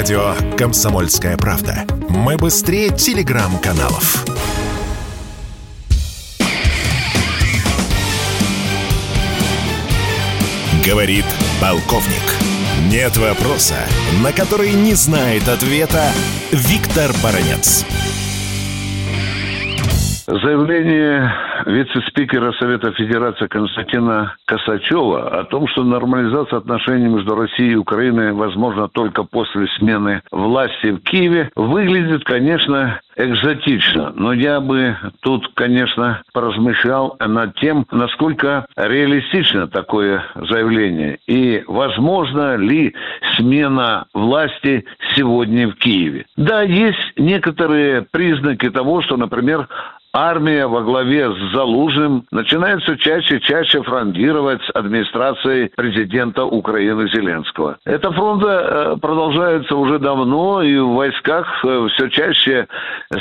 Радио «Комсомольская правда». Мы быстрее телеграм-каналов. Говорит полковник. Нет вопроса, на который не знает ответа Виктор Баранец. Заявление вице-спикера Совета Федерации Константина Косачева о том, что нормализация отношений между Россией и Украиной возможна только после смены власти в Киеве, выглядит, конечно, экзотично. Но я бы тут, конечно, поразмышлял над тем, насколько реалистично такое заявление и возможно ли смена власти сегодня в Киеве. Да, есть некоторые признаки того, что, например, армия во главе с Залужным начинает все чаще и чаще фрондировать с администрацией президента Украины Зеленского. Эта фронта э, продолжается уже давно, и в войсках э, все чаще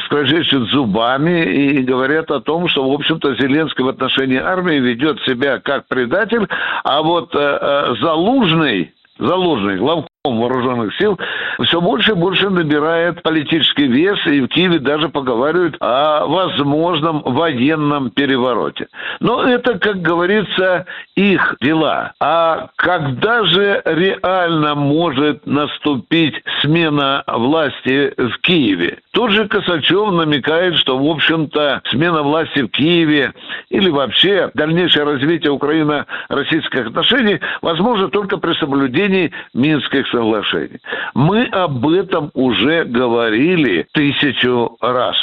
скрежещут зубами и говорят о том, что, в общем-то, Зеленский в отношении армии ведет себя как предатель, а вот э, Залужный Залужный, главком вооруженных сил, все больше и больше набирает политический вес, и в Киеве даже поговаривают о возможном военном перевороте. Но это, как говорится, их дела. А когда же реально может наступить смена власти в Киеве? Тут же Косачев намекает, что, в общем-то, смена власти в Киеве или вообще дальнейшее развитие Украино-российских отношений возможно только при соблюдении Минских соглашений. Мы об этом уже говорили тысячу раз.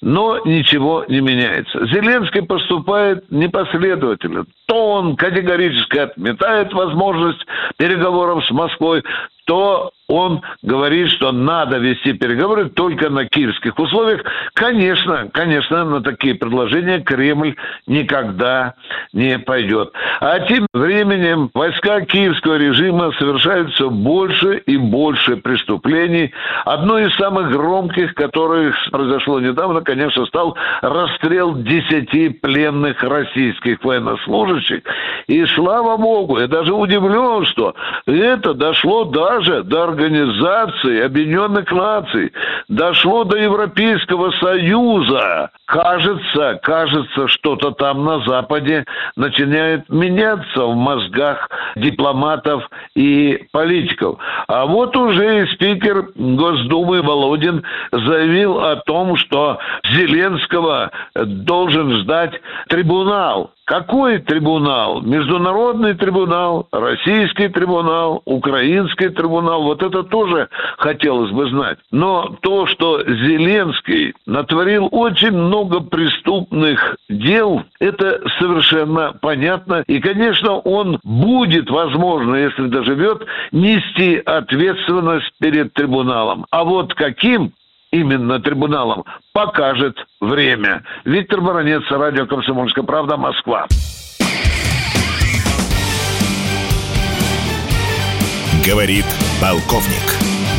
Но ничего не меняется. Зеленский поступает непоследовательно. То он категорически отметает возможность переговоров с Москвой, то он говорит, что надо вести переговоры только на киевских условиях. Конечно, конечно, на такие предложения Кремль никогда не пойдет. А тем временем войска киевского режима совершают все больше и больше преступлений. Одно из самых громких, которых произошло недавно, конечно, стал расстрел десяти пленных российских военнослужащих. И слава богу, я даже удивлен, что это дошло даже до Организации Объединенных Наций, дошло до Европейского Союза. Кажется, кажется, что-то там на Западе начинает меняться в мозгах дипломатов и политиков. А вот уже и спикер Госдумы Володин заявил о том, что Зеленского должен ждать трибунал какой трибунал? Международный трибунал, российский трибунал, украинский трибунал. Вот это тоже хотелось бы знать. Но то, что Зеленский натворил очень много преступных дел, это совершенно понятно. И, конечно, он будет, возможно, если доживет, нести ответственность перед трибуналом. А вот каким, именно трибуналом, покажет время. Виктор Баранец, радио «Комсомольская правда», Москва. Говорит полковник.